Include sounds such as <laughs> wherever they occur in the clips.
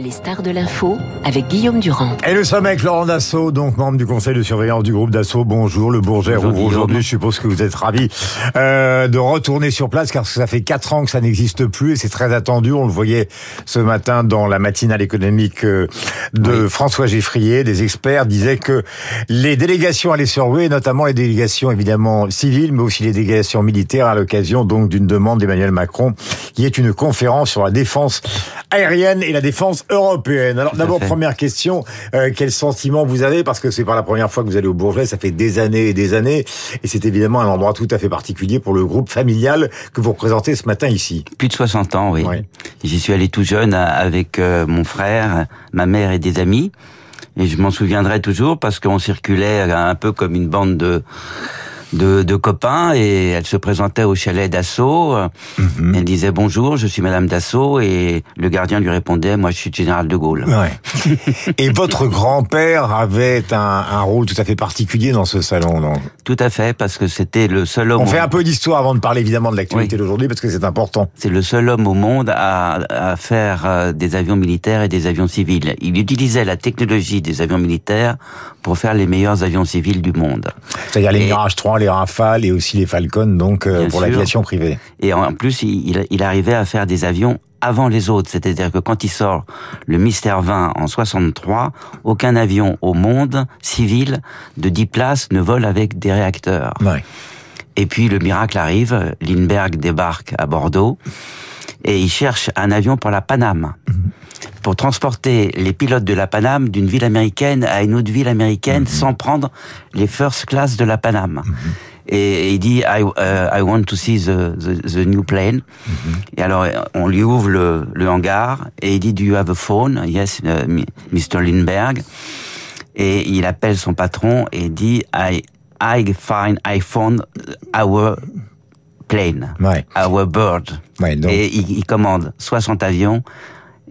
Les stars de l'info avec Guillaume Durand. Et nous sommes avec Laurent Dassault, donc membre du conseil de surveillance du groupe Dassault. Bonjour, le Bourget ouvre aujourd'hui. Je suppose que vous êtes ravi euh, de retourner sur place car ça fait quatre ans que ça n'existe plus et c'est très attendu. On le voyait ce matin dans la matinale économique euh, de François Geffrier. Des experts disaient que les délégations allaient rouer, notamment les délégations évidemment civiles, mais aussi les délégations militaires à l'occasion donc d'une demande d'Emmanuel Macron qui est une conférence sur la défense aérienne et la défense européenne. Alors d'abord, première question, euh, quel sentiment vous avez? Parce que c'est pas la première fois que vous allez au Bourget, ça fait des années et des années, et c'est évidemment un endroit tout à fait particulier pour le groupe familial que vous représentez ce matin ici. Plus de 60 ans, oui. Ouais. J'y suis allé tout jeune euh, avec euh, mon frère, ma mère et des amis. Et je m'en souviendrai toujours parce qu'on circulait euh, un peu comme une bande de, de, de copains et elle se présentait au chalet d'assaut. Mhm. Elle disait bonjour, je suis Madame Dassault et le gardien lui répondait moi je suis général de Gaulle. Ouais. <laughs> et votre grand-père avait un, un rôle tout à fait particulier dans ce salon. Donc? Tout à fait parce que c'était le seul homme. On fait un peu d'histoire avant de parler évidemment de l'actualité Oui. d'aujourd'hui parce que c'est important. C'est le seul homme au monde à, à faire euh, des avions militaires et des avions civils. Il utilisait la technologie des avions militaires pour faire les meilleurs avions civils du monde. C'est-à-dire les Mirage 3, les Rafales et aussi les Falcon, donc euh, pour l'aviation privée. Et en plus, il, il- il arrivait à faire des avions avant les autres. C'est-à-dire que quand il sort le Mystère 20 en 63, aucun avion au monde civil de 10 places ne vole avec des réacteurs. Ouais. Et puis le miracle arrive, Lindbergh débarque à Bordeaux et il cherche un avion pour la Paname. Pour transporter les pilotes de la Paname d'une ville américaine à une autre ville américaine sans prendre les first class de la Paname. Et il dit I, uh, I want to see the, the, the new plane. Et alors on lui ouvre le, le hangar et il dit Do you have a phone? Yes, uh, Mr. Lindbergh. Et il appelle son patron et dit I I find I found our plane, Ouais. our bird. Ouais, donc- Et il, il commande 60 avions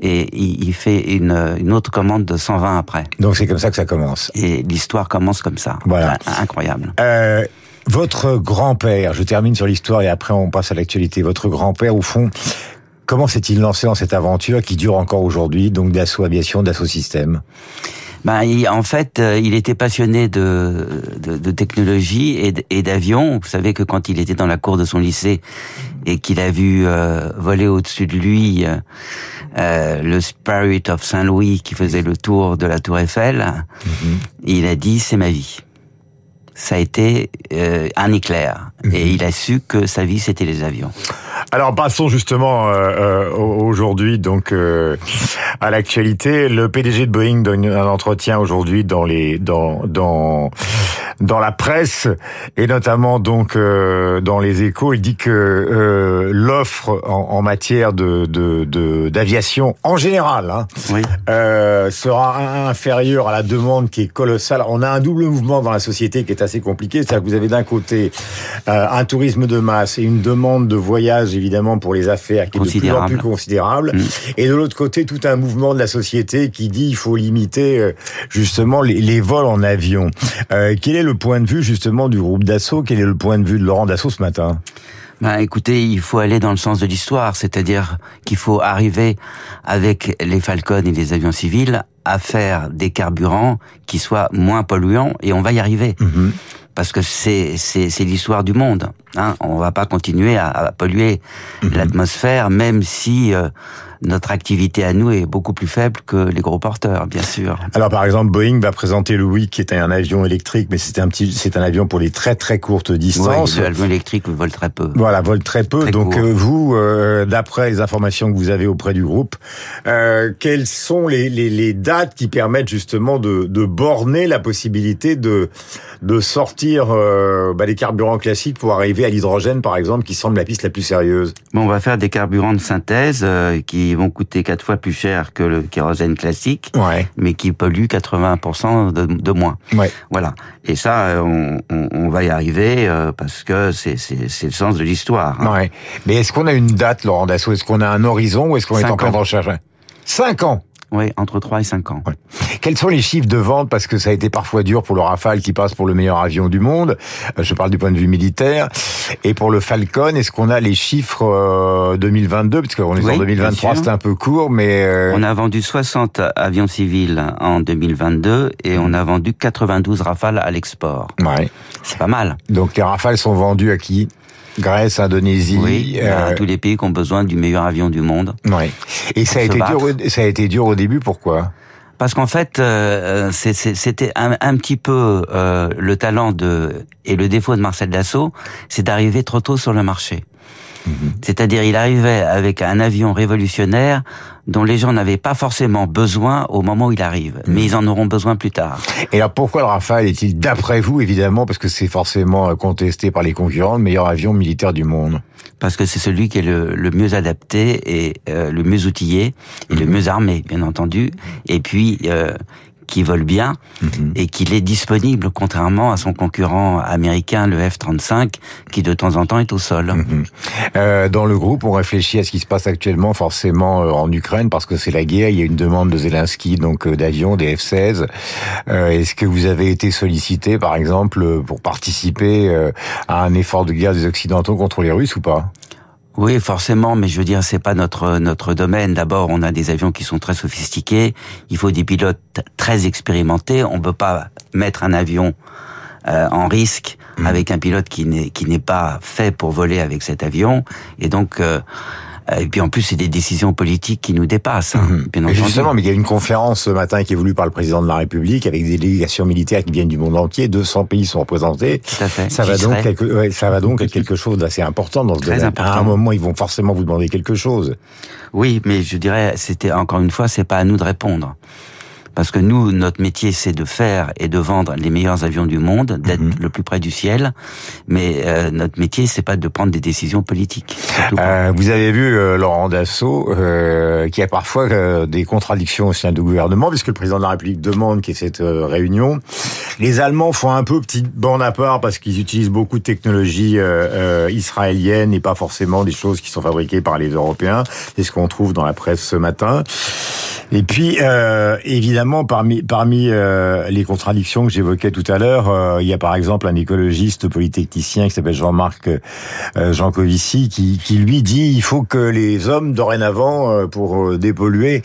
et il, il fait une, une autre commande de 120 après. Donc c'est comme ça que ça commence. Et l'histoire commence comme ça. Voilà. C'est Incroyable. Euh, votre grand-père, je termine sur l'histoire et après on passe à l'actualité. Votre grand-père, au fond, comment s'est-il lancé dans cette aventure qui dure encore aujourd'hui, donc d'assaut aviation, d'assaut système Ben, il- en fait, euh, il était passionné de, de, de technologie et d- et d'avions. Vous savez que quand il était dans la cour de son lycée et qu'il a vu euh, voler au-dessus de lui euh, euh, le Spirit of Saint-Louis qui faisait le tour de la Tour Eiffel, il a dit c'est ma vie. Ça a été euh, un éclair et il a su que sa vie c'était les avions. Alors passons justement euh, euh, au- aujourd'hui donc euh, à l'actualité. Le PDG de Boeing donne un entretien aujourd'hui dans les dans dans dans la presse et notamment donc euh, dans les Échos. Il dit que euh, l'offre en, en matière de de- de d'aviation en général hein, Oui. euh, sera inférieur à la demande qui est colossale. On a un double mouvement dans la société qui est assez compliqué. C'est-à-dire que vous avez d'un côté euh, un tourisme de masse et une demande de voyage évidemment pour les affaires qui est de plus en Considérable. plus considérable. Mm. Et de l'autre côté, tout un mouvement de la société qui dit il faut limiter euh, justement les, les vols en avion. Euh, quel est le point de vue justement du groupe d'assaut Quel est le point de vue de Laurent Dassault ce matin? Ben, écoutez, il faut aller dans le sens de l'histoire, c'est-à-dire qu'il faut arriver avec les Falcons et les avions civils à faire des carburants qui soient moins polluants et on va y arriver. Parce que c'est l'histoire du monde. Hein. On va pas continuer à, à polluer l'atmosphère, même si euh, notre activité à nous est beaucoup plus faible que les gros porteurs, bien sûr. Alors par exemple, Boeing va présenter le Wick qui est un avion électrique, mais c'est un petit, c'est un avion pour les très très courtes distances. Ouais, l'avion électrique vole très peu. Voilà, vole très peu. Très Donc euh, vous, euh, d'après les informations que vous avez auprès du groupe, quelles sont les, les, les dates qui permettent justement de, de borner la possibilité de, de sortir bah, les carburants classiques pour arriver à l'hydrogène, par exemple, qui semble la piste la plus sérieuse Bon, on va faire des carburants de synthèse euh, qui vont coûter quatre fois plus cher que le kérosène classique, Ouais, mais qui polluent 80% de, de moins. ouais. Voilà. Et ça, euh, on, on, on va y arriver euh, parce que c'est le sens de l'histoire. hein. ouais. Mais est-ce qu'on a une date, Laurent Dassault? Est-ce qu'on a un horizon ou est-ce qu'on est en ans. recherche? Cinq ans Oui, entre 3 et 5 ans. Quels sont les chiffres de vente Parce que ça a été parfois dur pour le Rafale qui passe pour le meilleur avion du monde. Euh, je parle du point de vue militaire. Et pour le Falcon, est-ce qu'on a les chiffres 2022 Parce qu'on est en 2023, c'est un peu court, mais... Euh, on a vendu 60 avions civils en 2022 et on a vendu 92 Rafales à l'export. Ouais. C'est pas mal. Donc les Rafales sont vendus à qui? Grèce, Indonésie, oui, euh... tous les pays qui ont besoin du meilleur avion du monde. Oui. Et ça a été dur. Ça a été dur au début. Pourquoi? Parce qu'en fait, euh, c'était un, un, petit peu euh, le talent de et le défaut de Marcel Dassault, c'est d'arriver trop tôt sur le marché. Mhm. C'est-à-dire, il arrivait avec un avion révolutionnaire dont les gens n'avaient pas forcément besoin au moment où il arrive, mais mhm. ils en auront besoin plus tard. Et alors pourquoi le Rafale est-il, d'après vous, évidemment, parce que c'est forcément contesté par les concurrents, le meilleur avion militaire du monde? Parce que c'est celui qui est le, mieux adapté et euh, le mieux outillé et le mhm. mieux armé, bien entendu. Et puis, euh, qui vole bien mhm. et qu'il est disponible contrairement à son concurrent américain le F-35 qui de temps en temps est au sol. Mhm. Euh, dans le groupe, on réfléchit à ce qui se passe actuellement forcément euh, en Ukraine parce que c'est la guerre. Il y a une demande de Zelensky donc euh, d'avions, des F-16. Euh, Est-ce que vous avez été sollicité par exemple pour participer euh, à un effort de guerre des Occidentaux contre les Russes ou pas? Oui, forcément, mais je veux dire, c'est pas notre notre domaine. D'abord, on a des avions qui sont très sophistiqués. Il faut des pilotes très expérimentés. On peut pas mettre un avion euh, en risque mmh. avec un pilote qui n'est qui n'est pas fait pour voler avec cet avion. Et donc, euh, et puis en plus, c'est des décisions politiques qui nous dépassent. Hein, mhm. Justement, mais il y a une conférence ce matin qui est voulue par le président de la République avec des délégations militaires qui viennent du monde entier. 200 pays sont représentés. Tout à fait. Ça va donc quelque, ça va donc être quelque chose d'assez important dans ce Très domaine. À un moment, ils vont forcément vous demander quelque chose. Oui, mais je dirais, c'était encore une fois, c'est pas à nous de répondre. Parce que nous, notre métier, c'est de faire et de vendre les meilleurs avions du monde, d'être mhm. le plus près du ciel. Mais euh, notre métier, c'est pas de prendre des décisions politiques. Euh, vous avez vu euh, Laurent Dassault, euh, qui a parfois euh, des contradictions au sein du gouvernement, puisque le président de la République demande qu'il y ait cette réunion. Les Allemands font un peu petite bande à part parce qu'ils utilisent beaucoup de technologies israéliennes et pas forcément des choses qui sont fabriquées par les Européens. C'est ce qu'on trouve dans la presse ce matin. Et puis, évidemment, parmi parmi euh, les contradictions que j'évoquais tout à l'heure, euh, il y a par exemple un écologiste polytechnicien qui s'appelle Jean-Marc euh, Jancovici qui, qui lui dit il faut que les hommes dorénavant euh, pour dépolluer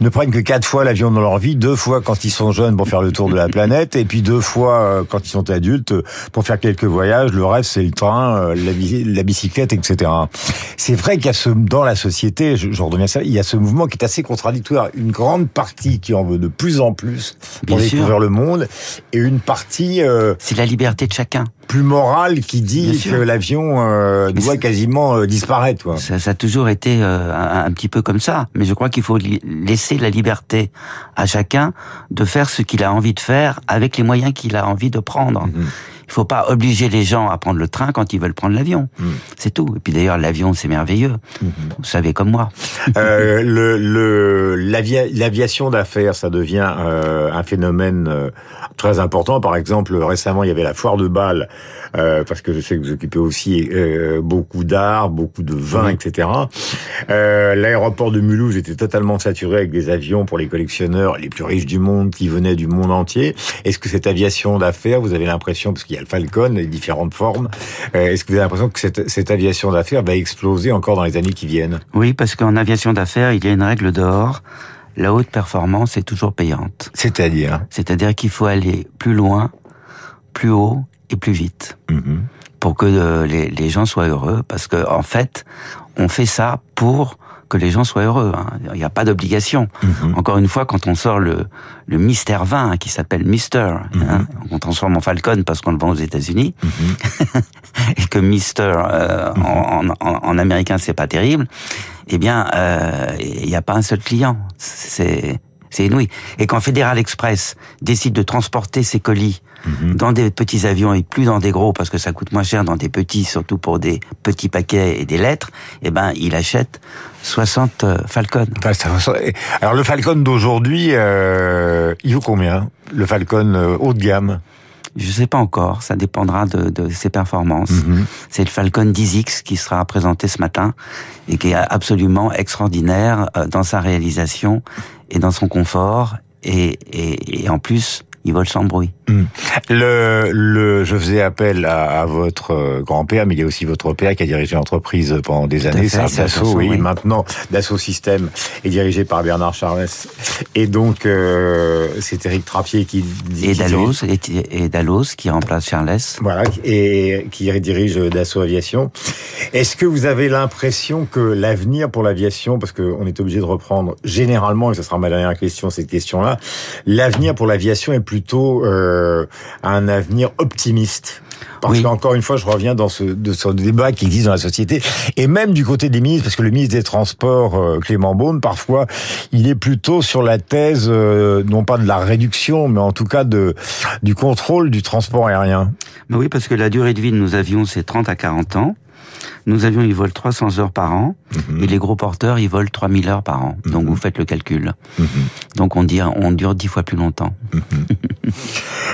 ne prennent que quatre fois l'avion dans leur vie, deux fois quand ils sont jeunes pour faire le tour de la <laughs> planète et puis deux fois quand ils sont adultes pour faire quelques voyages. Le reste c'est le train, la, la, bicyclette, etc. C'est vrai qu'il y a ce dans la société, je, je redeviens ça, il y a ce mouvement qui est assez contradictoire. Une grande partie qui en veut de plus en plus pour découvrir le monde, et une partie... Euh, c'est la liberté de chacun plus morale qui dit que l'avion euh, doit quasiment euh, disparaître. Ça, ça, a toujours été euh, un, petit peu comme ça, mais je crois qu'il faut laisser la liberté à chacun de faire ce qu'il a envie de faire avec les moyens qu'il a envie de prendre. Mhm. Il faut pas obliger les gens à prendre le train quand ils veulent prendre l'avion. Hmm. C'est tout. Et puis d'ailleurs, l'avion, c'est merveilleux. Hmm. Vous savez comme moi. Euh, le l'aviation d'affaires, ça devient euh, un phénomène euh, très important. Par exemple, récemment, il y avait la foire de Bâle, parce que je sais que vous occupez aussi beaucoup d'art, beaucoup de vin, etc. L'aéroport de Mulhouse était totalement saturé avec des avions pour les collectionneurs les plus riches du monde qui venaient du monde entier. Est-ce que cette aviation d'affaires, vous avez l'impression, parce qu'il y a le Falcon, les différentes formes, euh, est-ce que vous avez l'impression que cette, cette aviation d'affaires va exploser encore dans les années qui viennent? Oui, parce qu'en aviation d'affaires, il y a une règle d'or la haute performance est toujours payante. C'est-à-dire? C'est-à-dire qu'il faut aller plus loin, plus haut et plus vite. Mhm. Pour que euh, les, les, gens soient heureux. Parce que en fait, on fait ça pour que les gens soient heureux. Hein. Il n'y a pas d'obligation. Mhm. Encore une fois, quand on sort le, le Mister 20 hein, qui s'appelle Mister, hein, mhm. on transforme en Falcon parce qu'on le vend aux États-Unis, <laughs> et que Mister euh, en, en, en, américain c'est pas terrible eh bien, euh, il n'y a pas un seul client. C'est c'est inouï. Et quand Fédéral Express décide de transporter ses colis mhm. dans des petits avions et plus dans des gros parce que ça coûte moins cher dans des petits, surtout pour des petits paquets et des lettres, eh ben il achète 60 euh, Falcon. Alors le Falcon d'aujourd'hui, euh, il vaut combien Le Falcon haut de gamme? Je sais pas encore, ça dépendra de, de ses performances. Mhm. C'est le Falcon 10X qui sera présenté ce matin et qui est absolument extraordinaire euh, dans sa réalisation et dans son confort et, et, et en plus il vole sans bruit. Hmm. Le, le, je faisais appel à, à votre euh, grand-père, mais il y a aussi votre père qui a dirigé l'entreprise pendant des années. C'est Dassault, oui. oui. Maintenant, Dassault Systèmes est dirigé par Bernard Charles. Et donc, euh, c'est Eric Trappier qui, qui Et Dallos, et, et Dallos qui remplace Charles. Voilà, et qui dirige Dassault Aviation. Est-ce que vous avez l'impression que l'avenir pour l'aviation, parce qu'on est obligé de reprendre généralement, et ce sera ma dernière question, cette question-là, l'avenir pour l'aviation est plutôt euh, un avenir optimiste parce Oui. qu'encore une fois, je reviens dans ce, de ce débat qui existe dans la société, et même du côté des ministres, parce que le ministre des Transports, euh, Clément Beaune, parfois, il est plutôt sur la thèse, euh, non pas de la réduction, mais en tout cas de du contrôle du transport aérien. Mais oui, parce que la durée de vie de nos avions, c'est 30 à 40 ans. Nos avions, ils volent 300 heures par an. Et les gros porteurs, ils volent 3000 heures par an. Donc vous faites le calcul. Donc on, dit, on dure 10 fois plus longtemps. <laughs>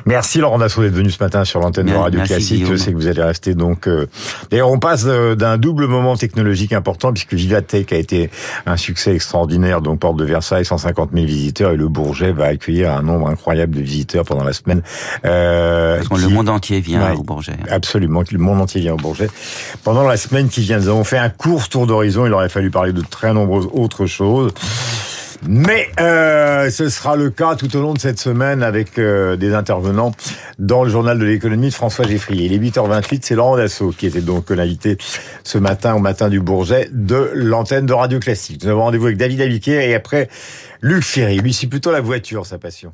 Merci Laurent Dassault d'être venu ce matin sur l'antenne de Radio merci, Classique. Je sais que vous allez rester donc. euh, D'ailleurs, on passe euh, d'un double moment technologique important puisque Vivatech a été un succès extraordinaire. Donc porte de Versailles, 150 000 visiteurs et le Bourget va accueillir un nombre incroyable de visiteurs pendant la semaine. Euh, Parce que qui- le monde entier vient Ouais. au Bourget. Absolument, le monde entier vient au Bourget. Pendant la semaine qui vient, nous avons fait un court tour d'horizon. Il aurait fallu parler de très nombreuses autres choses. Mais euh, ce sera le cas tout au long de cette semaine avec euh, des intervenants dans le journal de l'économie de François Geffrier. Il est 8h28, c'est Laurent Dassault qui était donc l'invité ce matin au matin du Bourget de l'antenne de Radio Classique. Nous avons rendez-vous avec David Abiquier et après Luc Ferry. Lui, c'est plutôt la voiture, sa passion.